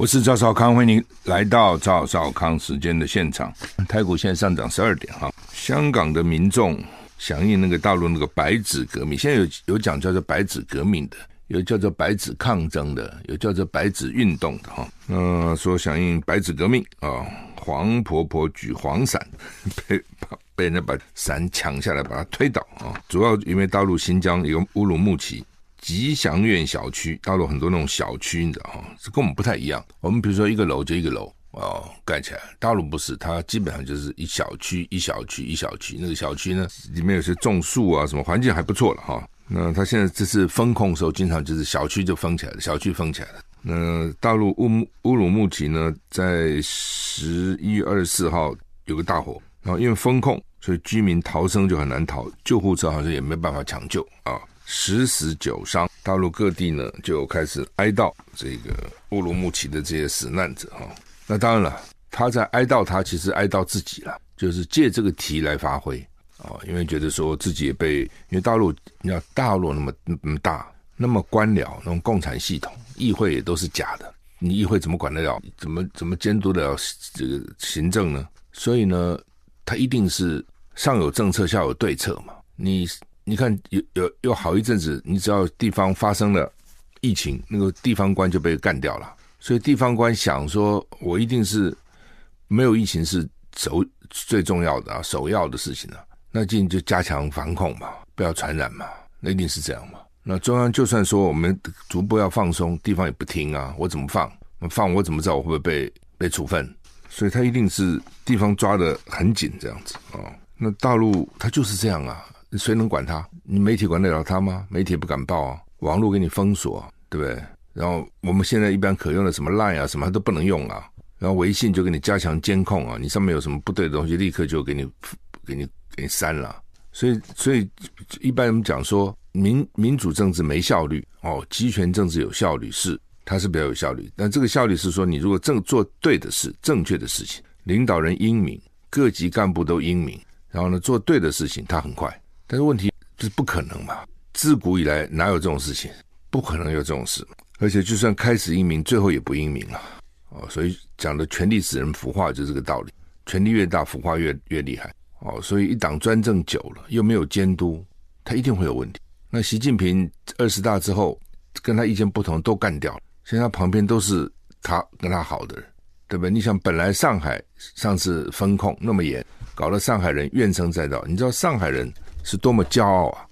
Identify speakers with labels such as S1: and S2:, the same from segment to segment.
S1: 我是赵少康，欢迎您来到赵少康时间的现场。台股现在上涨十二点哈，香港的民众响应那个大陆那个白纸革命，现在有有讲叫做白纸革命的，有叫做白纸抗争的，有叫做白纸运动的哈。嗯、说响应白纸革命啊，黄婆婆举黄伞，被被人家把伞抢下来，把它推倒啊。主要因为大陆新疆有乌鲁木齐。吉祥苑小区，大陆很多那种小区，你知道哈，这跟我们不太一样。我们比如说一个楼就一个楼哦，盖起来。大陆不是，它基本上就是一小区一小区一小区。那个小区呢，里面有些种树啊，什么环境还不错了哈。那它现在这次封控的时候，经常就是小区就封起来了，小区封起来了。那大陆乌乌鲁木齐呢，在十一月二十四号有个大火，然后因为封控，所以居民逃生就很难逃，救护车好像也没办法抢救啊。十死九伤，大陆各地呢就开始哀悼这个乌鲁木齐的这些死难者哈。那当然了，他在哀悼他，其实哀悼自己了，就是借这个题来发挥啊，因为觉得说自己也被，因为大陆你要大陆那么那么大，那么官僚，那种共产系统，议会也都是假的，你议会怎么管得了？怎么怎么监督得了这个行政呢？所以呢，他一定是上有政策，下有对策嘛，你。你看，有有有好一阵子，你只要地方发生了疫情，那个地方官就被干掉了。所以地方官想说，我一定是没有疫情是首最重要的啊，首要的事情啊。那进就加强防控嘛，不要传染嘛，那一定是这样嘛。那中央就算说我们逐步要放松，地方也不听啊。我怎么放？放我怎么知道我会不会被被处分？所以他一定是地方抓得很紧这样子啊。那大陆他就是这样啊。谁能管他？你媒体管得了他吗？媒体不敢报啊，网络给你封锁，对不对？然后我们现在一般可用的什么 Line 啊，什么都不能用啊。然后微信就给你加强监控啊，你上面有什么不对的东西，立刻就给你给你给你删了。所以，所以一般人讲说民民主政治没效率哦，集权政治有效率，是它是比较有效率。但这个效率是说，你如果正做对的事、正确的事情，领导人英明，各级干部都英明，然后呢做对的事情，它很快。但是问题就是不可能嘛？自古以来哪有这种事情？不可能有这种事。而且就算开始英明，最后也不英明了。哦，所以讲的权力使人腐化，就是这个道理。权力越大，腐化越越厉害。哦，所以一党专政久了，又没有监督，他一定会有问题。那习近平二十大之后，跟他意见不同都干掉了，现在他旁边都是他跟他好的人，对不对？你想，本来上海上次封控那么严，搞得上海人怨声载道。你知道上海人？是多么骄傲啊！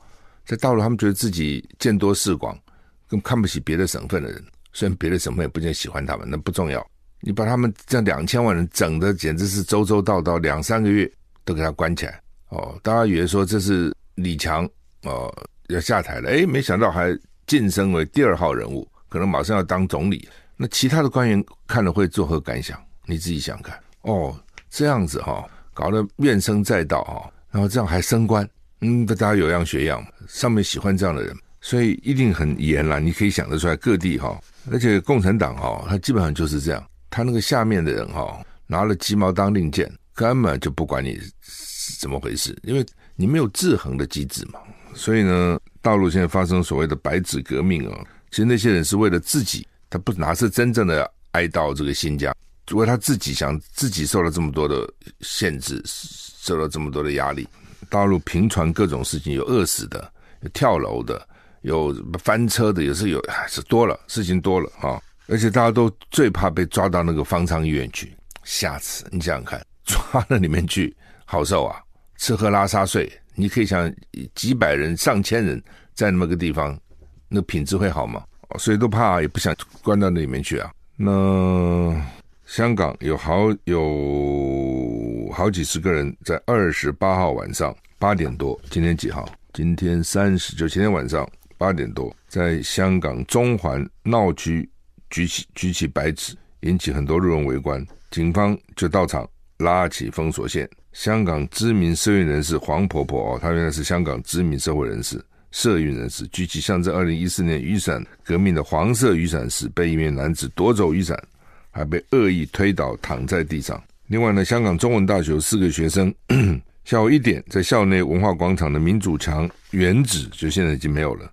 S1: 在大陆，他们觉得自己见多识广，更看不起别的省份的人。虽然别的省份也不见喜欢他们，那不重要。你把他们这两千万人整的，简直是周周到到两三个月都给他关起来。哦，大家以为说这是李强哦要下台了，诶，没想到还晋升为第二号人物，可能马上要当总理。那其他的官员看了会作何感想？你自己想看。哦，这样子哈、哦，搞得怨声载道哈，然后这样还升官。嗯，大家有样学样，上面喜欢这样的人，所以一定很严啦。你可以想得出来，各地哈，而且共产党哈，他基本上就是这样，他那个下面的人哈，拿了鸡毛当令箭，根本就不管你是怎么回事，因为你没有制衡的机制嘛。所以呢，大陆现在发生所谓的白纸革命啊，其实那些人是为了自己，他不哪是真正的哀悼这个新疆，为他自己想自己受了这么多的限制，受了这么多的压力。大陆频传各种事情，有饿死的，有跳楼的，有翻车的，也是有，是多了，事情多了啊！而且大家都最怕被抓到那个方舱医院去，下次你想想看，抓到里面去好受啊，吃喝拉撒睡，你可以想几百人、上千人在那么个地方，那品质会好吗？所以都怕，也不想关到那里面去啊。那香港有好有好几十个人在二十八号晚上八点多，今天几号？今天三十，就前天晚上八点多，在香港中环闹区举起举起白纸，引起很多路人围观，警方就到场拉起封锁线。香港知名社运人士黄婆婆哦，她原来是香港知名社会人士、社运人士，举起象征二零一四年雨伞革命的黄色雨伞时，被一名男子夺走雨伞，还被恶意推倒躺在地上。另外呢，香港中文大学四个学生。下午一点，在校内文化广场的民主墙原址，就现在已经没有了。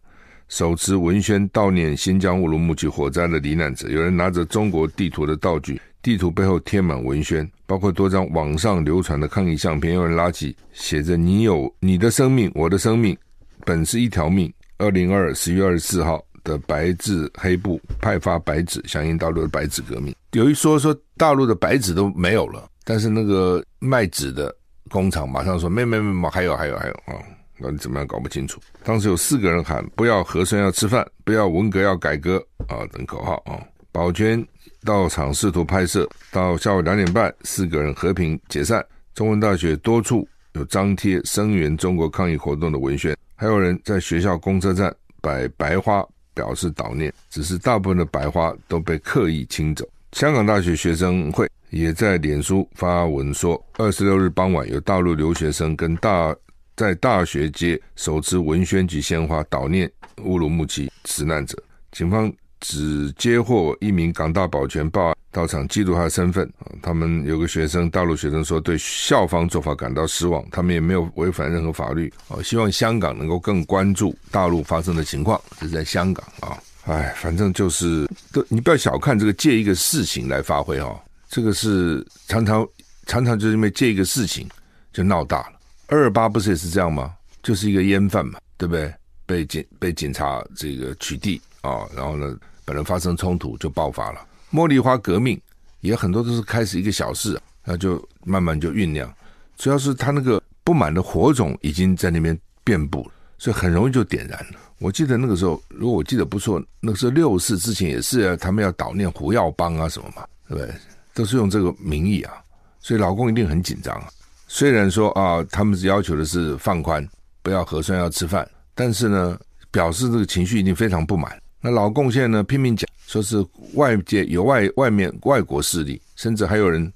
S1: 手持文宣悼念新疆乌鲁木齐火灾的罹难者，有人拿着中国地图的道具，地图背后贴满文宣，包括多张网上流传的抗议相片。有人拉起写着“你有你的生命，我的生命本是一条命”。二零二二十月二十四号的白字黑布派发白纸，响应大陆的白纸革命。有一说说大陆的白纸都没有了，但是那个卖纸的。工厂马上说没没没，还有还有还有啊！那你怎么样搞不清楚？当时有四个人喊“不要和声要吃饭，不要文革要改革”啊等口号啊。保全到场试图拍摄，到下午两点半，四个人和平解散。中文大学多处有张贴声援中国抗议活动的文宣，还有人在学校公车站摆白花表示悼念，只是大部分的白花都被刻意清走。香港大学学生会。也在脸书发文说，二十六日傍晚有大陆留学生跟大在大学街手持文宣及鲜花悼念乌鲁木齐死难者。警方只接获一名港大保全报案到场记录他的身份啊。他们有个学生，大陆学生说对校方做法感到失望，他们也没有违反任何法律。哦，希望香港能够更关注大陆发生的情况。这是在香港啊，哎，反正就是你不要小看这个借一个事情来发挥哈。这个是常常常常就是因为借一个事情就闹大了。二二八不是也是这样吗？就是一个烟贩嘛，对不对？被警被警察这个取缔啊，然后呢，本来发生冲突就爆发了。茉莉花革命也很多都是开始一个小事，那就慢慢就酝酿。主要是他那个不满的火种已经在那边遍布了，所以很容易就点燃了。我记得那个时候，如果我记得不错，那个时候六四之前也是啊，他们要悼念胡耀邦啊什么嘛，对不对？都是用这个名义啊，所以老公一定很紧张啊。虽然说啊，他们是要求的是放宽，不要核酸要吃饭，但是呢，表示这个情绪一定非常不满。那老共现在呢，拼命讲，说是外界有外外面外国势力，甚至还有人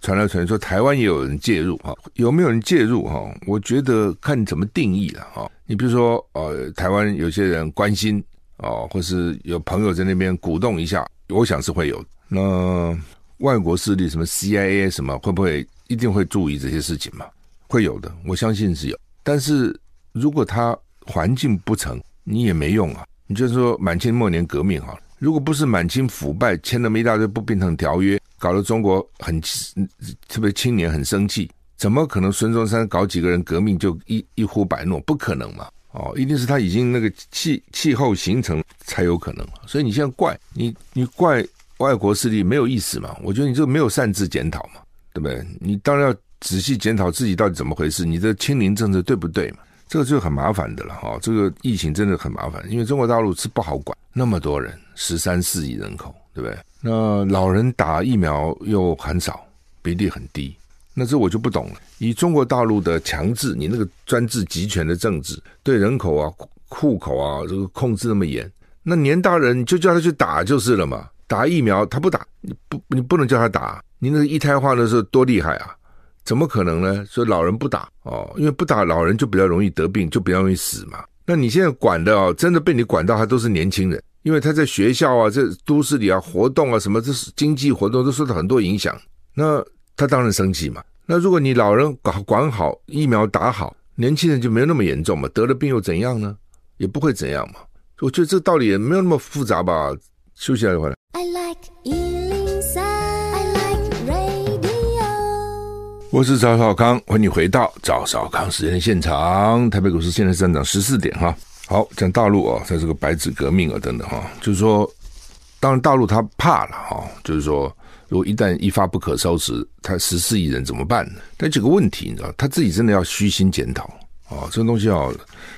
S1: 传来传说台湾也有人介入哈，有没有人介入哈？我觉得看怎么定义了哈。你比如说呃，台湾有些人关心哦，或是有朋友在那边鼓动一下，我想是会有那。外国势力什么 CIA 什么会不会一定会注意这些事情嘛？会有的，我相信是有。但是如果他环境不成，你也没用啊。你就是说满清末年革命哈，如果不是满清腐败签那么一大堆不平等条约，搞得中国很特别青年很生气，怎么可能孙中山搞几个人革命就一一呼百诺？不可能嘛！哦，一定是他已经那个气气候形成才有可能。所以你现在怪你，你怪。外国势力没有意思嘛？我觉得你这个没有擅自检讨嘛，对不对？你当然要仔细检讨自己到底怎么回事，你的清零政策对不对嘛？这个就很麻烦的了哈。这个疫情真的很麻烦，因为中国大陆是不好管，那么多人，十三四亿人口，对不对？那老人打疫苗又很少，比例很低，那这我就不懂了。以中国大陆的强制，你那个专制集权的政治，对人口啊、户口啊这个控制那么严，那年大人你就叫他去打就是了嘛。打疫苗他不打，你不你不能叫他打，你那个一胎化的时候多厉害啊？怎么可能呢？说老人不打哦，因为不打老人就比较容易得病，就比较容易死嘛。那你现在管的哦，真的被你管到，他都是年轻人，因为他在学校啊，在都市里啊活动啊什么，这是经济活动都受到很多影响。那他当然生气嘛。那如果你老人管管好，疫苗打好，年轻人就没有那么严重嘛，得了病又怎样呢？也不会怎样嘛。我觉得这道理也没有那么复杂吧。休息一下就回来。I like 我是赵少康，欢迎回到赵少康时间现场。台北股市现在上涨十四点哈。好，讲大陆啊，在这个白纸革命啊等等哈，就是说，当然大陆他怕了哈，就是说，如果一旦一发不可收拾，他十四亿人怎么办呢？但几个问题你知道，他自己真的要虚心检讨啊，这个东西啊，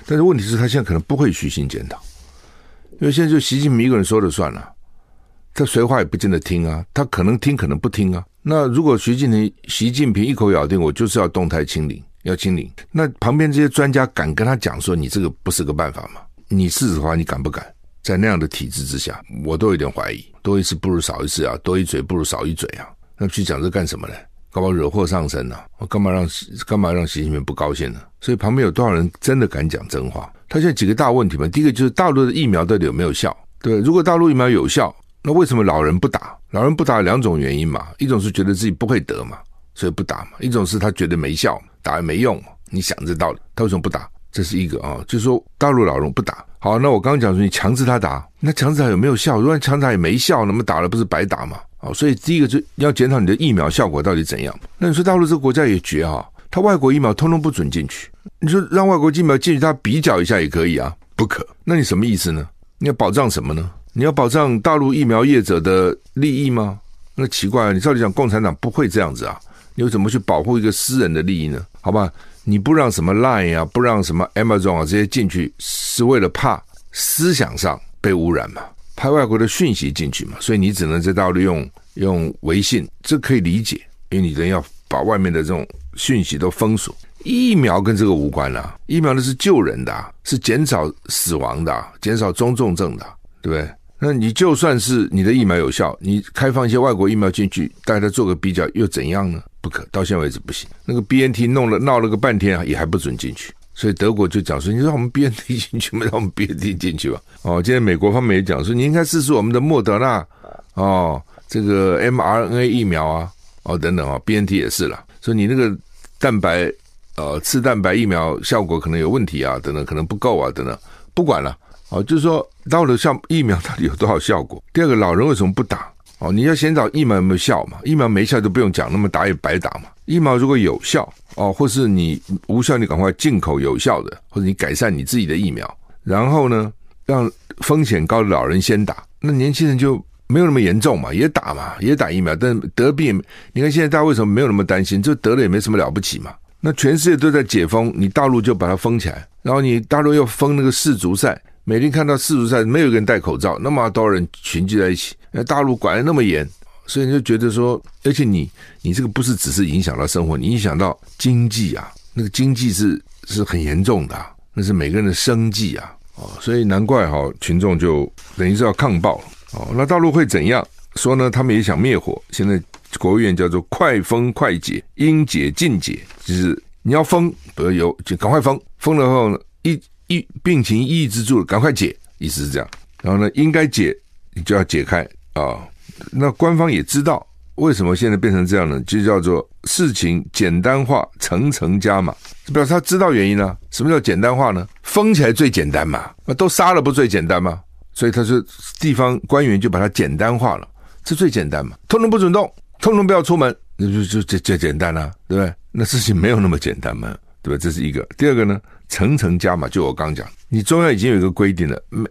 S1: 但是问题是他现在可能不会虚心检讨，因为现在就习近平一个人说了算了。他谁话也不见得听啊，他可能听，可能不听啊。那如果习近平习近平一口咬定我就是要动态清零，要清零，那旁边这些专家敢跟他讲说你这个不是个办法吗？你是的话，你敢不敢？在那样的体制之下，我都有点怀疑。多一次不如少一次啊，多一嘴不如少一嘴啊。那去讲这干什么呢？搞不好惹祸上身呢、我干嘛让干嘛让习近平不高兴呢？所以旁边有多少人真的敢讲真话？他现在几个大问题嘛，第一个就是大陆的疫苗到底有没有效？对，如果大陆疫苗有效，那为什么老人不打？老人不打有两种原因嘛，一种是觉得自己不会得嘛，所以不打嘛；一种是他觉得没效，打也没用嘛。你想这道理，他为什么不打？这是一个啊，就是说大陆老人不打。好，那我刚刚讲说你强制他打，那强制他有没有效？如果强制他也没效，那么打了不是白打吗？哦，所以第一个就要检讨你的疫苗效果到底怎样。那你说大陆这个国家也绝哈，他外国疫苗通通不准进去。你说让外国疫苗进去，他比较一下也可以啊？不可。那你什么意思呢？你要保障什么呢？你要保障大陆疫苗业者的利益吗？那奇怪啊，你照理讲共产党不会这样子啊？你又怎么去保护一个私人的利益呢？好吧，你不让什么 Line 啊，不让什么 Amazon 啊这些进去，是为了怕思想上被污染嘛？派外国的讯息进去嘛，所以你只能在大陆用用微信，这可以理解，因为你人要把外面的这种讯息都封锁。疫苗跟这个无关啊，疫苗的是救人的，是减少死亡的，减少中重症的，对不对？那你就算是你的疫苗有效，你开放一些外国疫苗进去，大家做个比较又怎样呢？不可，到现在为止不行。那个 BNT 弄了闹了个半天，也还不准进去。所以德国就讲说：“你让我们 BNT 进去吗？让我们 BNT 进去吧。”哦，今天美国方面也讲说：“你应该试试我们的莫德纳哦，这个 mRNA 疫苗啊，哦等等啊、哦，BNT 也是了。所以你那个蛋白呃次蛋白疫苗效果可能有问题啊，等等，可能不够啊，等等，不管了。哦，就是说到了像疫苗到底有多少效果？第二个，老人为什么不打？哦，你要先找疫苗有没有效嘛？疫苗没效就不用讲，那么打也白打嘛。疫苗如果有效。哦，或是你无效，你赶快进口有效的，或者你改善你自己的疫苗，然后呢，让风险高的老人先打，那年轻人就没有那么严重嘛，也打嘛，也打疫苗，但得病，你看现在大家为什么没有那么担心？就得了也没什么了不起嘛。那全世界都在解封，你大陆就把它封起来，然后你大陆又封那个世足赛，每天看到世足赛没有一个人戴口罩，那么多人群聚在一起，那大陆管得那么严。所以你就觉得说，而且你你这个不是只是影响到生活，你影响到经济啊，那个经济是是很严重的，那是每个人的生计啊，哦，所以难怪哈、群众就等于是要抗暴哦。那大陆会怎样说呢？他们也想灭火，现在国务院叫做快封快解，应解尽解，就是你要封，不要有就赶快封，封了后呢，一一病情抑制住了，赶快解，意思是这样。然后呢，应该解你就要解开啊。那官方也知道为什么现在变成这样呢？就叫做事情简单化，层层加码，表示他知道原因啊。什么叫简单化呢？封起来最简单嘛，那都杀了不最简单吗？所以他说地方官员就把它简单化了，这最简单嘛，通通不准动，通通不要出门，那就就就就简单了，对不对？那事情没有那么简单嘛，对吧？这是一个。第二个呢，层层加码，就我刚讲，你中央已经有一个规定了，没，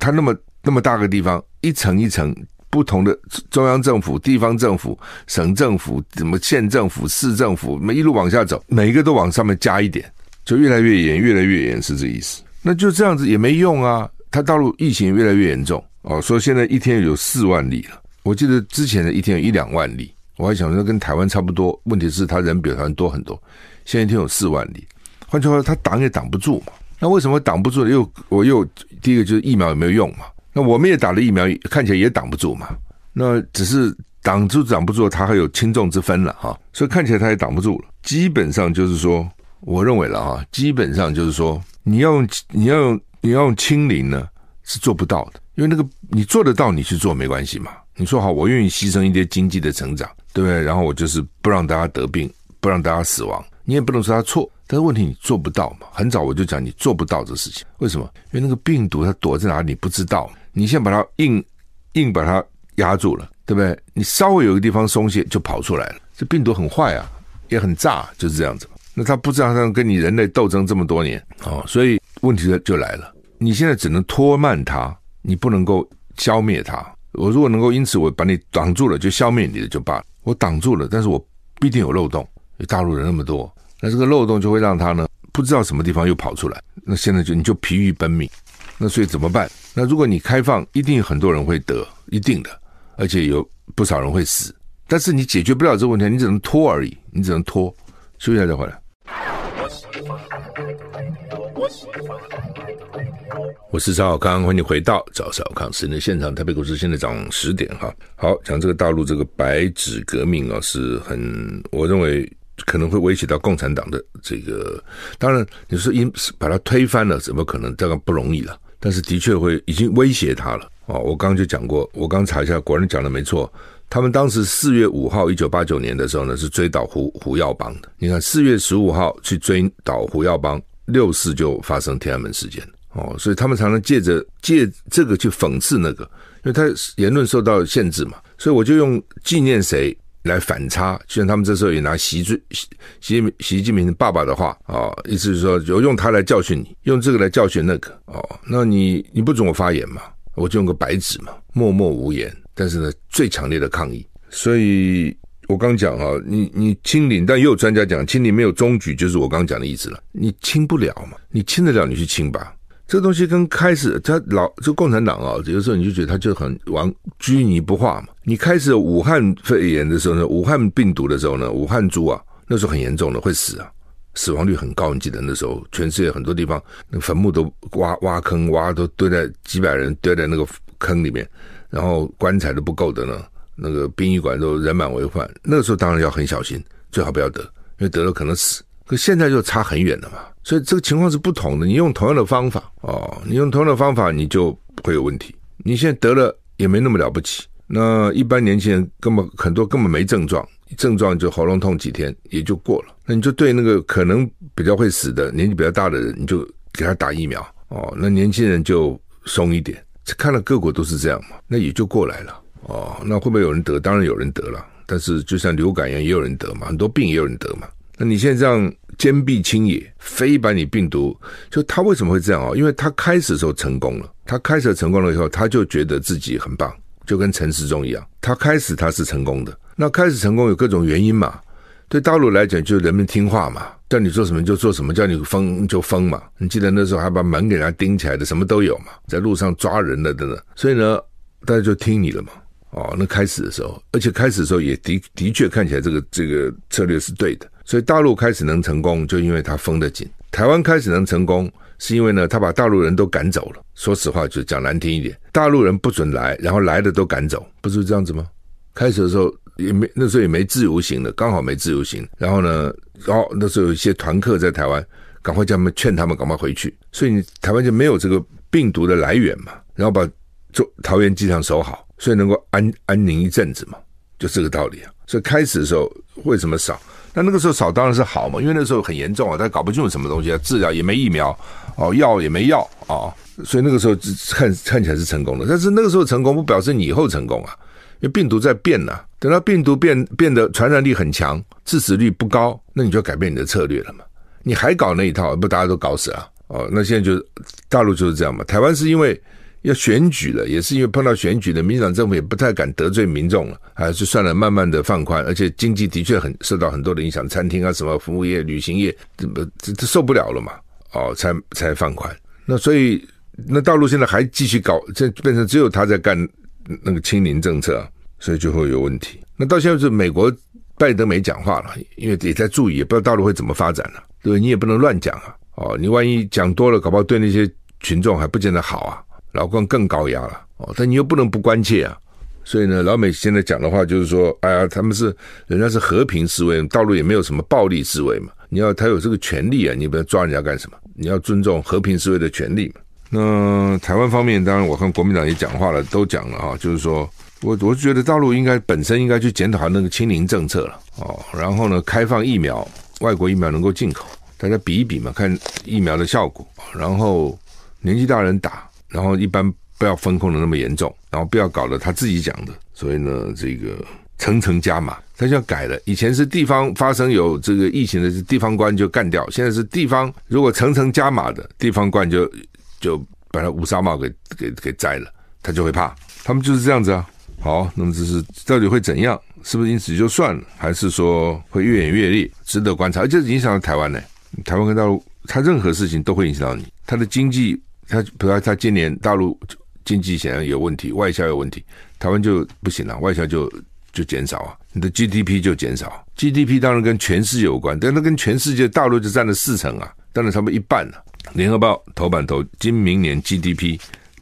S1: 他那么那么大个地方，一层一层。不同的中央政府、地方政府、省政府、什么县政府、市政府，每一路往下走，每一个都往上面加一点，就越来越严，越来越严，是这意思。那就这样子也没用啊！他大陆疫情越来越严重哦，说现在一天有四万例了。我记得之前的一天有一两万例，我还想说跟台湾差不多。问题是他人比台湾多很多，现在一天有四万例。换句话说，他挡也挡不住嘛。那为什么挡不住？又我又第一个就是疫苗有没有用嘛？那我们也打了疫苗，看起来也挡不住嘛。那只是挡住挡不住，它还有轻重之分了哈。所以看起来它也挡不住了。基本上就是说，我认为了哈，基本上就是说，你要用你要用你要用清零呢，是做不到的。因为那个你做得到，你去做没关系嘛。你说好，我愿意牺牲一些经济的成长，对不对？然后我就是不让大家得病，不让大家死亡。你也不能说他错，但是问题你做不到嘛。很早我就讲你做不到这事情，为什么？因为那个病毒它躲在哪里你不知道。你先把它硬硬把它压住了，对不对？你稍微有个地方松懈，就跑出来了。这病毒很坏啊，也很炸，就是这样子。那他不知道他跟你人类斗争这么多年哦，所以问题就来了。你现在只能拖慢它，你不能够消灭它。我如果能够因此我把你挡住了，就消灭你的就罢了。我挡住了，但是我必定有漏洞。大陆人那么多，那这个漏洞就会让他呢不知道什么地方又跑出来。那现在就你就疲于奔命。那所以怎么办？那如果你开放，一定很多人会得，一定的，而且有不少人会死。但是你解决不了这个问题，你只能拖而已，你只能拖。休息一下再回来。我是赵少康，欢迎回到赵少康时间现场。台北股市现在涨十点哈。好，讲这个大陆这个白纸革命啊，是很我认为可能会威胁到共产党的这个。当然，你说因把它推翻了，怎么可能？这个不容易了。但是的确会已经威胁他了哦。我刚刚就讲过，我刚查一下，果然讲的没错。他们当时四月五号，一九八九年的时候呢，是追倒胡胡耀邦的。你看，四月十五号去追倒胡耀邦，六四就发生天安门事件哦。所以他们常常借着借这个去讽刺那个，因为他言论受到限制嘛。所以我就用纪念谁来反差，就像他们这时候也拿习最习习习近平爸爸的话啊，意思是说，就用他来教训你，用这个来教训那个哦。那你你不准我发言嘛，我就用个白纸嘛，默默无言。但是呢，最强烈的抗议，所以我刚讲啊，你你清零，但也有专家讲清零没有终局，就是我刚讲的意思了。你清不了嘛？你清得了，你去清吧。这东西跟开始他老就共产党啊，有的时候你就觉得他就很顽拘泥不化嘛。你开始武汉肺炎的时候呢，武汉病毒的时候呢，武汉猪啊，那时候很严重的，会死啊，死亡率很高。你记得那时候，全世界很多地方那坟墓都挖挖坑挖都堆在几百人堆在那个坑里面。然后棺材都不够的呢，那个殡仪馆都人满为患。那个时候当然要很小心，最好不要得，因为得了可能死。可现在就差很远了嘛，所以这个情况是不同的。你用同样的方法哦，你用同样的方法，你就不会有问题。你现在得了也没那么了不起。那一般年轻人根本很多根本没症状，症状就喉咙痛几天也就过了。那你就对那个可能比较会死的年纪比较大的人，你就给他打疫苗哦。那年轻人就松一点。看了各国都是这样嘛，那也就过来了哦。那会不会有人得？当然有人得了，但是就像流感一样，也有人得嘛，很多病也有人得嘛。那你现在这样坚壁清野，非把你病毒，就他为什么会这样啊？因为他开始的时候成功了，他开始成功了以后，他就觉得自己很棒，就跟陈时中一样，他开始他是成功的。那开始成功有各种原因嘛。对大陆来讲，就是人民听话嘛，叫你做什么就做什么，叫你封就封嘛。你记得那时候还把门给人家钉起来的，什么都有嘛，在路上抓人了等等。所以呢，大家就听你了嘛。哦，那开始的时候，而且开始的时候也的的确看起来这个这个策略是对的。所以大陆开始能成功，就因为他封得紧；台湾开始能成功，是因为呢他把大陆人都赶走了。说实话，就讲难听一点，大陆人不准来，然后来的都赶走，不是这样子吗？开始的时候。也没那时候也没自由行的，刚好没自由行。然后呢，哦那时候有一些团客在台湾，赶快叫他们劝他们赶快回去。所以你台湾就没有这个病毒的来源嘛。然后把做桃园机场守好，所以能够安安宁一阵子嘛，就这个道理啊。所以开始的时候为什么少？那那个时候少当然是好嘛，因为那时候很严重啊，他搞不清楚什么东西啊，治疗也没疫苗哦，药也没药啊、哦，所以那个时候看看起来是成功的。但是那个时候成功不表示你以后成功啊。因为病毒在变呐、等到病毒变变得传染力很强，致死率不高，那你就要改变你的策略了嘛。你还搞那一套，不大家都搞死了哦。那现在就大陆就是这样嘛。台湾是因为要选举了，也是因为碰到选举的，民进党政府也不太敢得罪民众了，还是算了，慢慢的放宽，而且经济的确很受到很多的影响，餐厅啊什么服务业、旅行业，这这这受不了了嘛，哦，才才放宽。那所以那大陆现在还继续搞，这变成只有他在干那个清零政策。所以就会有问题。那到现在是美国拜登没讲话了，因为也在注意，也不知道大陆会怎么发展了。对，你也不能乱讲啊。哦，你万一讲多了，搞不好对那些群众还不见得好啊。老共更高压了。哦，但你又不能不关切啊。所以呢，老美现在讲的话就是说，哎呀，他们是人家是和平示威，大陆也没有什么暴力示威嘛。你要他有这个权利啊，你不要抓人家干什么？你要尊重和平示威的权利嘛。那台湾方面，当然我看国民党也讲话了，都讲了啊，就是说。我我觉得大陆应该本身应该去检讨那个清零政策了哦，然后呢，开放疫苗，外国疫苗能够进口，大家比一比嘛，看疫苗的效果，然后年纪大人打，然后一般不要封控的那么严重，然后不要搞得他自己讲的，所以呢，这个层层加码，他就要改了。以前是地方发生有这个疫情的地方官就干掉，现在是地方如果层层加码的地方官就就把他乌纱帽给给给摘了，他就会怕，他们就是这样子啊。好，那么这是到底会怎样？是不是因此就算了，还是说会越演越烈？值得观察。而且影响到台湾呢？台湾跟大陆，它任何事情都会影响到你。它的经济，它比如说它今年大陆经济显然有问题，外销有问题，台湾就不行了，外销就就减少啊，你的 GDP 就减少。GDP 当然跟全世界有关，但那跟全世界大陆就占了四成啊，占了差不多一半了。联合报头版头，今明年 GDP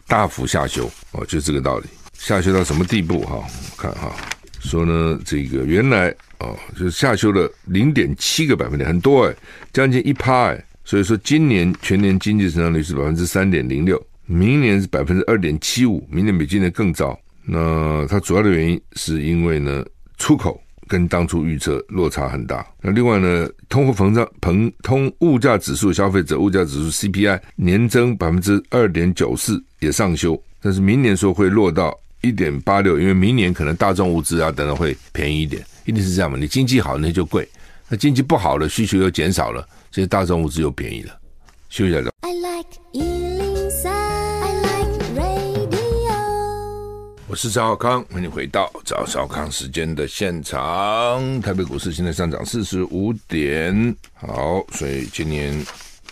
S1: 大幅下修哦，就这个道理。下修到什么地步哈？我看哈，说呢，这个原来哦，就是下修了零点七个百分点，很多哎，将近一趴哎。所以说今年全年经济增长率是百分之三点零六，明年是百分之二点七五，明年比今年更糟。那它主要的原因是因为呢，出口跟当初预测落差很大。那另外呢，通货膨胀、膨通物价指数、消费者物价指数 CPI 年增百分之二点九四也上修，但是明年说会落到一点八六，因为明年可能大众物资啊等等会便宜一点，一定是这样嘛？你经济好那就贵，那经济不好了，需求又减少了。这些大众物资又便宜了，休息一下。I like 103, I like radio。我是赵少康，欢迎回到赵少康时间的现场。台北股市现在上涨四十五点，好，所以今年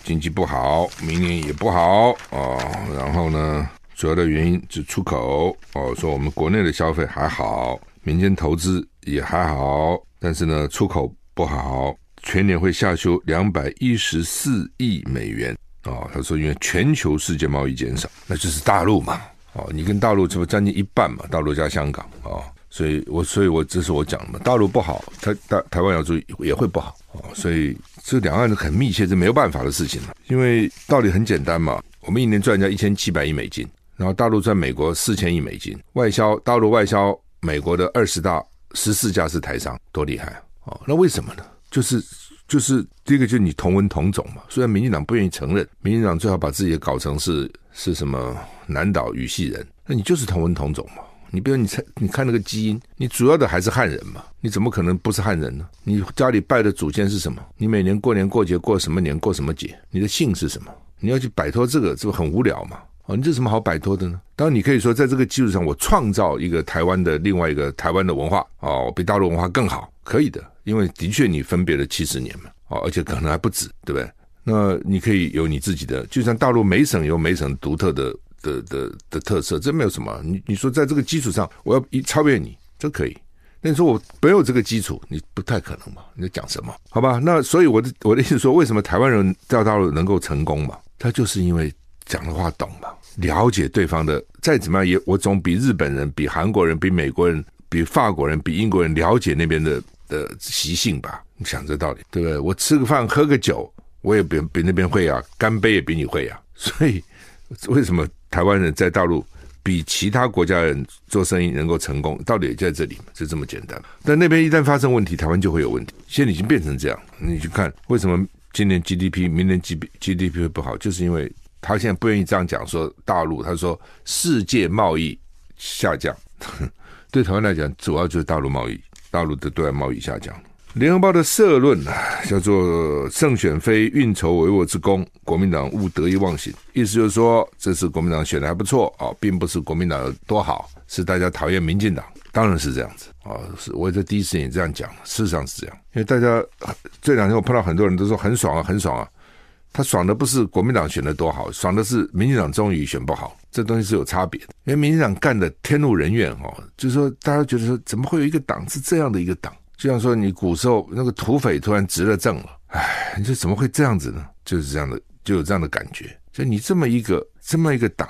S1: 经济不好，明年也不好哦。然后呢，主要的原因是出口哦，说我们国内的消费还好，民间投资也还好，但是呢，出口不好。全年会下修两百一十四亿美元啊！他说，因为全球世界贸易减少，那就是大陆嘛，哦，你跟大陆这不将近一半嘛，大陆加香港啊，所以我所以我这是我讲的嘛，大陆不好，台大台湾要注意也会不好啊，所以这两岸很密切，这没有办法的事情了。因为道理很简单嘛，我们一年赚人家一千七百亿美金，然后大陆赚美国四千亿美金，外销大陆外销美国的二十大十四家是台商，多厉害啊！哦，那为什么呢？就是就是第一个，就是你同文同种嘛。虽然民进党不愿意承认，民进党最好把自己搞成是是什么南岛语系人，那你就是同文同种嘛。你比如你猜，你看那个基因，你主要的还是汉人嘛。你怎么可能不是汉人呢？你家里拜的祖先是什么？你每年过年过节过什么年过什么节？你的姓是什么？你要去摆脱这个，这不很无聊嘛？你这有什么好摆脱的呢？当然，你可以说在这个基础上，我创造一个台湾的另外一个台湾的文化哦，比大陆文化更好，可以的。因为的确你分别了七十年嘛，哦，而且可能还不止，对不对？那你可以有你自己的，就像大陆每省有每省独特的的的，的特色，这没有什么。你你说在这个基础上，我要一超越你，这可以。那你说我没有这个基础，你不太可能嘛？你在讲什么？好吧？那所以我的我的意思说，为什么台湾人到大陆能够成功嘛？他就是因为讲的话懂嘛，了解对方的，再怎么样也我总比日本人、比韩国人、比美国人、比法国人、比英国人了解那边的。的习性吧，你想这道理，对不对？我吃个饭喝个酒，我也比比那边会啊，干杯也比你会啊。所以为什么台湾人在大陆比其他国家人做生意能够成功？道理也在这里，就这么简单。但那边一旦发生问题，台湾就会有问题。现在已经变成这样，你去看为什么今年 GDP、明年 G GDP 会不好，就是因为他现在不愿意这样讲，说大陆他说世界贸易下降，对台湾来讲，主要就是大陆贸易。大陆的对外贸易下降。联合报的社论啊，叫做“胜选非运筹帷幄之功，国民党勿得意忘形”。意思就是说，这次国民党选的还不错啊，并不是国民党有多好，是大家讨厌民进党。当然是这样子啊，是我在第一时间也这样讲，事实上是这样。因为大家这两天我碰到很多人都说很爽啊，很爽啊。他爽的不是国民党选的多好，爽的是民进党终于选不好。这东西是有差别的，因为民进党干的天怒人怨哦，就是说大家觉得说怎么会有一个党是这样的一个党？就像说你古时候那个土匪突然执了政了，哎，你说怎么会这样子呢？就是这样的，就有这样的感觉。就你这么一个这么一个党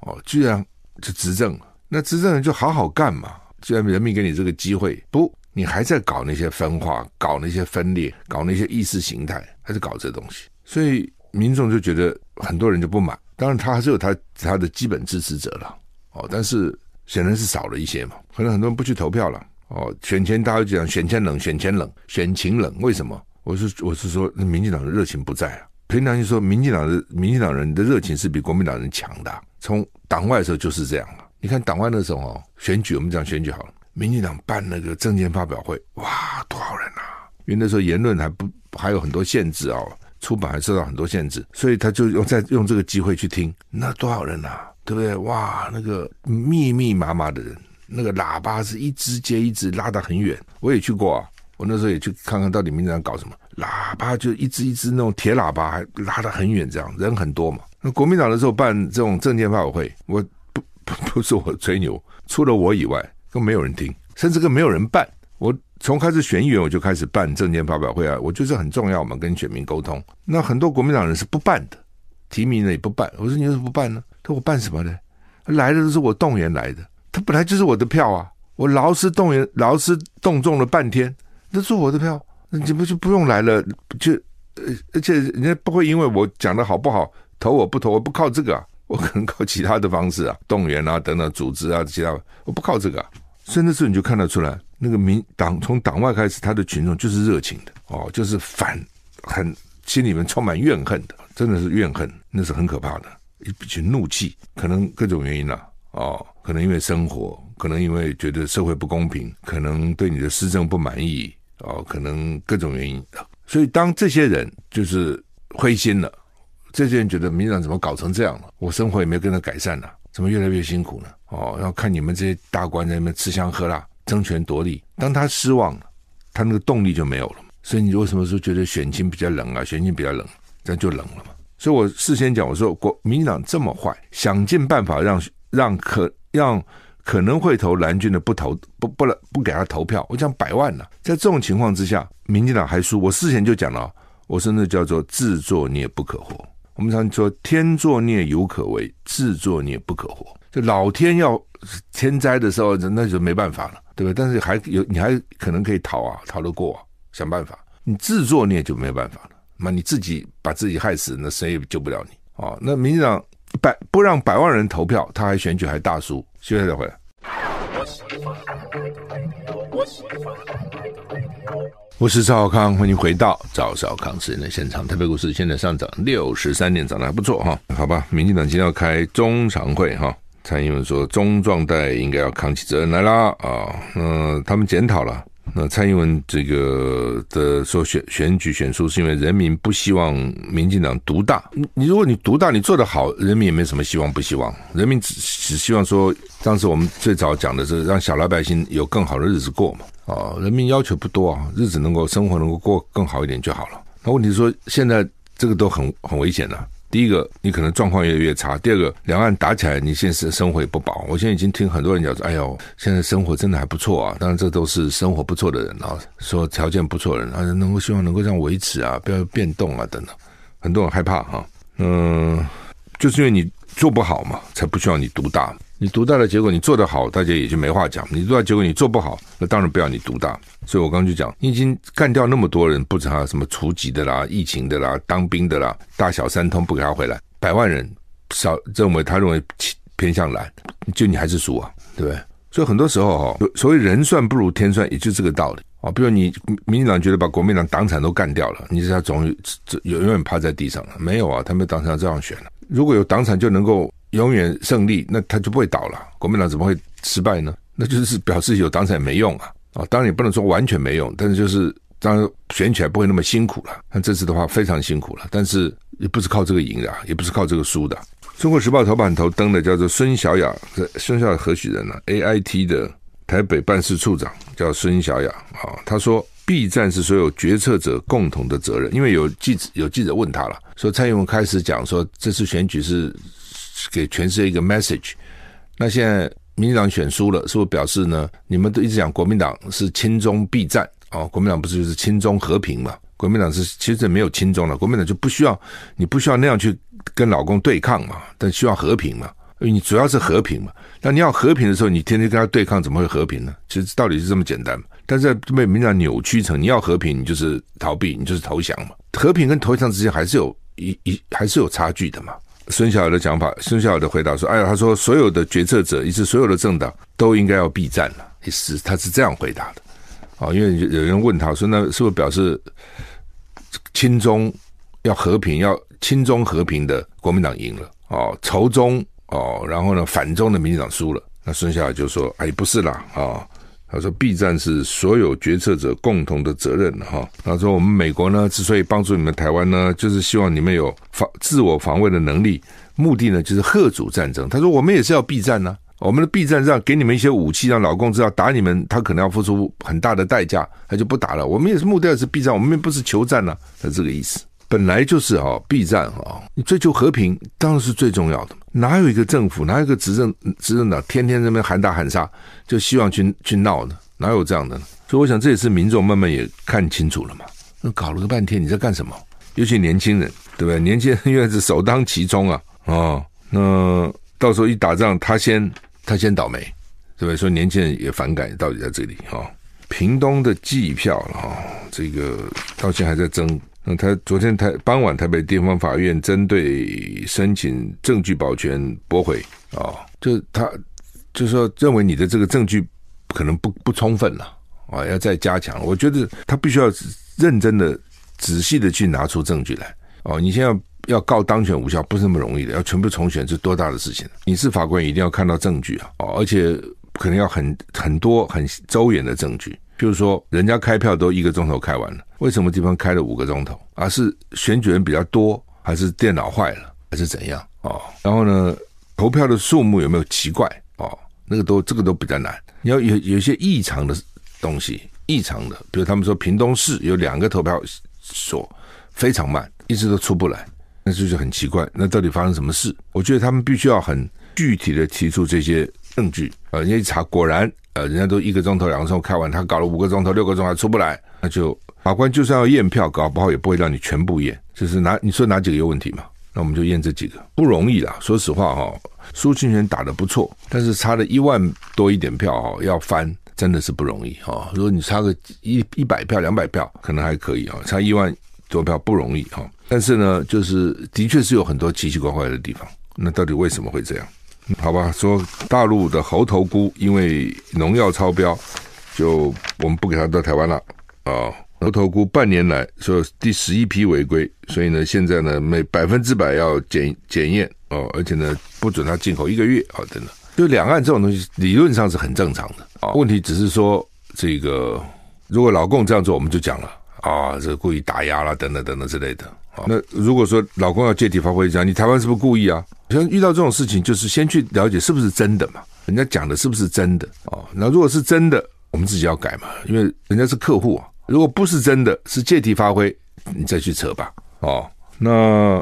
S1: 哦，居然就执政了，那执政人就好好干嘛？既然人民给你这个机会，不，你还在搞那些分化，搞那些分裂，搞那些意识形态，还是搞这东西。所以民众就觉得很多人就不满，当然他还是有他他的基本支持者了哦，但是显然是少了一些嘛，可能很多人不去投票了哦。选前大家就讲选前冷，选前冷，选情冷，为什么？我是我是说，民进党的热情不在啊。平常就说，民进党的民进党人的热情是比国民党人强的，从党外的时候就是这样了。你看党外那时候哦，选举我们讲选举好了，民进党办那个政见发表会，哇，多少人啊！因为那时候言论还不还有很多限制哦。出版还受到很多限制，所以他就用在用这个机会去听，那多少人啊，对不对？哇，那个密密麻麻的人，那个喇叭是一支接一支拉得很远。我也去过啊，我那时候也去看看到底民进党搞什么，喇叭就一支一支那种铁喇叭，还拉得很远，这样人很多嘛。那国民党的时候办这种政见发表会，我不不不是我吹牛，除了我以外，都没有人听，甚至更没有人办。我。从开始选议员，我就开始办政见发表会啊，我觉得很重要嘛，跟选民沟通。那很多国民党人是不办的，提名了也不办。我说你为什么不办呢？他说我办什么呢？来的都是我动员来的，他本来就是我的票啊，我劳师动员，劳师动众了半天，那是我的票，那你不就不用来了？就呃，而且人家不会因为我讲的好不好投我不投，我不靠这个啊，我可能靠其他的方式啊，动员啊等等组织啊其他，我不靠这个啊。所以那时候你就看得出来，那个民党从党外开始，他的群众就是热情的哦，就是反，很心里面充满怨恨的，真的是怨恨，那是很可怕的，一群怒气，可能各种原因啊，哦，可能因为生活，可能因为觉得社会不公平，可能对你的施政不满意，哦，可能各种原因。所以当这些人就是灰心了，这些人觉得民党怎么搞成这样了？我生活也没有跟着改善了。怎么越来越辛苦呢？哦，要看你们这些大官在那边吃香喝辣、争权夺利。当他失望了，他那个动力就没有了。所以你为什么说觉得选情比较冷啊？选情比较冷，这样就冷了嘛。所以我事先讲，我说国民党这么坏，想尽办法让让可让可能会投蓝军的不投不不不给他投票。我讲百万呢，在这种情况之下，民进党还输。我事前就讲了，我说那叫做自作孽不可活。我们常说天作孽犹可为，自作孽不可活。就老天要天灾的时候，那就没办法了，对吧？但是还有你还可能可以逃啊，逃得过啊，想办法。你自作孽就没有办法了，那你自己把自己害死，那谁也救不了你啊。那民进党百不让百万人投票，他还选举还大输，现在再回来。我是赵少康，欢迎回到赵少康时间的现场。台北股市现在上涨六十三点，涨得还不错哈。好吧，民进党今天要开中常会哈，蔡英文说中壮代应该要扛起责任来啦啊。那他们检讨了，那蔡英文这个的说选选举选出是因为人民不希望民进党独大。你如果你独大，你做得好，人民也没什么希望不希望，人民只只希望说，当时我们最早讲的是让小老百姓有更好的日子过嘛。啊，人民要求不多啊，日子能够生活能够过更好一点就好了。那问题是说，现在这个都很很危险了。第一个，你可能状况越来越差；第二个，两岸打起来，你现实生活也不保。我现在已经听很多人讲说，哎呦，现在生活真的还不错啊。当然，这都是生活不错的人啊，说条件不错的人啊，能够希望能够这样维持啊，不要变动啊等等。很多人害怕哈，嗯，就是因为你做不好嘛，才不需要你独大。你独大的结果，你做得好，大家也就没话讲；你独大结果你做不好，那当然不要你独大。所以我刚刚就讲，你已经干掉那么多人，不知道什么除籍的啦、疫情的啦、当兵的啦，大小三通不给他回来，百万人少认为他认为偏向蓝，就你还是输啊，对不对？所以很多时候哈，所谓人算不如天算，也就这个道理啊。比如你民进党觉得把国民党党产都干掉了，你是他总有永远趴在地上了？没有啊，他们党产这样选了。如果有党产就能够。永远胜利，那他就不会倒了。国民党怎么会失败呢？那就是表示有党产也没用啊！啊，当然也不能说完全没用，但是就是当然选起来不会那么辛苦了。那这次的话非常辛苦了，但是也不是靠这个赢的，也不是靠这个输的。中国时报头版头登的叫做孙小雅，孙小雅何许人呢？AIT 的台北办事处长叫孙小雅啊，他说：“B 战是所有决策者共同的责任，因为有记者有记者问他了，说蔡英文开始讲说这次选举是。给全世界一个 message，那现在民进党选输了，是不是表示呢？你们都一直讲国民党是亲中必战哦，国民党不是就是亲中和平嘛？国民党是其实没有亲中了，国民党就不需要你不需要那样去跟老公对抗嘛，但需要和平嘛，因为你主要是和平嘛。那你要和平的时候，你天天跟他对抗，怎么会和平呢？其实道理是这么简单。但是被民进党扭曲成你要和平，你就是逃避，你就是投降嘛。和平跟投降之间还是有一一还是有差距的嘛。孙小雅的讲法，孙小雅的回答说：“哎呀，他说所有的决策者，以及所有的政党都应该要避战了。”是，他是这样回答的。啊，因为有人问他说：“那是不是表示亲中要和平，要亲中和平的国民党赢了？哦，仇中哦，然后呢反中的民进党输了？”那孙小雅就说：“哎，不是啦，啊。”他说：“避战是所有决策者共同的责任，哈。他说：我们美国呢，之所以帮助你们台湾呢，就是希望你们有防自我防卫的能力，目的呢就是吓阻战争。他说：我们也是要避战呢，我们的避战让给你们一些武器，让老共知道打你们，他可能要付出很大的代价，他就不打了。我们也是目的是避战，我们也不是求战呢，他这个意思。”本来就是哈避战哈，你追求和平当然是最重要的。哪有一个政府，哪有一个执政执政党天天在那边喊打喊杀，就希望去去闹呢？哪有这样的呢？所以我想这也是民众慢慢也看清楚了嘛。那搞了个半天，你在干什么？尤其年轻人，对不对？年轻人因为是首当其冲啊，哦，那到时候一打仗，他先他先倒霉，对不对？所以年轻人也反感，到底在这里哈、哦。屏东的计票了哈、这个到现在还在争。那他昨天台傍晚，台北地方法院针对申请证据保全驳回啊、哦，就他就是说认为你的这个证据可能不不充分了啊、要再加强。我觉得他必须要认真的、仔细的去拿出证据来哦。你现在要告当选无效，不是那么容易的，要全部重选是多大的事情？你是法官，一定要看到证据啊哦，而且可能要很很多很周延的证据。譬如说，人家开票都一个钟头开完了，为什么地方开了五个钟头？而是选举人比较多，还是电脑坏了，还是怎样？哦，然后呢，投票的数目有没有奇怪？哦，那个都这个都比较难。你要有有些异常的东西，异常的，比如他们说屏东市有两个投票所非常慢，一直都出不来，那就是很奇怪。那到底发生什么事？我觉得他们必须要很具体的提出这些证据。呃，人家一查，果然。呃，人家都一个钟头、两个钟头开完，他搞了五个钟头、六个钟还出不来，那就法官就算要验票，搞不好也不会让你全部验，就是哪你说哪几个有问题嘛？那我们就验这几个，不容易啦。说实话哈、哦，苏清泉打得不错，但是差了一万多一点票哈，要翻真的是不容易哈。如果你差个一一百票、两百票，可能还可以哈，差一万多票不容易哈。但是呢，就是的确是有很多奇奇怪怪的地方。那到底为什么会这样？好吧，说大陆的猴头菇因为农药超标，就我们不给他到台湾了。啊、猴头菇半年来说第十一批违规，所以呢，现在呢每百分之百要检检验哦，而且呢不准他进口一个月啊、哦，等等。就两岸这种东西理论上是很正常的。啊、问题只是说这个如果老共这样做，我们就讲了。啊，这故意打压啦，等等等等之类的。那如果说老公要借题发挥这样，你台湾是不是故意啊？像遇到这种事情，就是先去了解是不是真的嘛，人家讲的是不是真的哦？那如果是真的，我们自己要改嘛，因为人家是客户啊。如果不是真的，是借题发挥，你再去扯吧。哦，那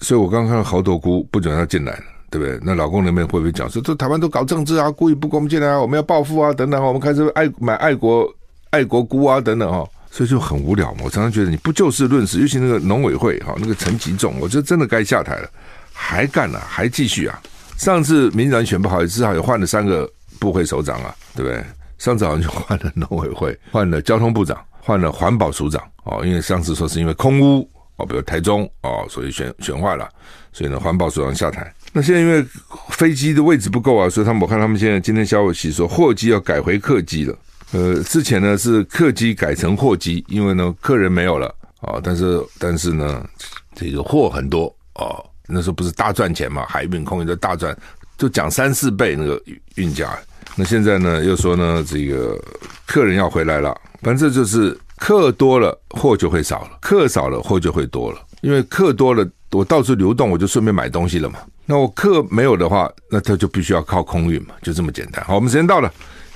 S1: 所以我刚刚看到猴头菇不准他进来，对不对？那老公那边会不会讲说，这台湾都搞政治啊，故意不给我们进来啊，我们要报复啊，等等，我们开始爱买爱国爱国菇啊，等等哦。所以就很无聊嘛。我常常觉得你不就事论事，尤其那个农委会哈，那个陈吉仲，我觉得真的该下台了，还干了，还继续啊！上次民进党选不好，至少也换了三个部会首长啊，对不对？上次好像就换了农委会，换了交通部长，换了环保署长哦，因为上次说是因为空污哦，比如台中哦，所以选选坏了，所以呢环保署长下台。那现在因为飞机的位置不够啊，所以他们我看他们现在今天消息说货机要改回客机了。呃，之前呢是客机改成货机，因为呢客人没有了啊、但是但是呢这个货很多哦，那时候不是大赚钱嘛，海运空运都大赚，就讲三四倍那个运价。那现在呢又说呢这个客人要回来了，反正就是客多了货就会少了，客少了货就会多了，因为客多了我到处流动，我就顺便买东西了嘛。那我客没有的话，那他就必须要靠空运嘛，就这么简单。好，我们时间到了。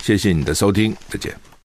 S1: 谢谢你的收听，再见。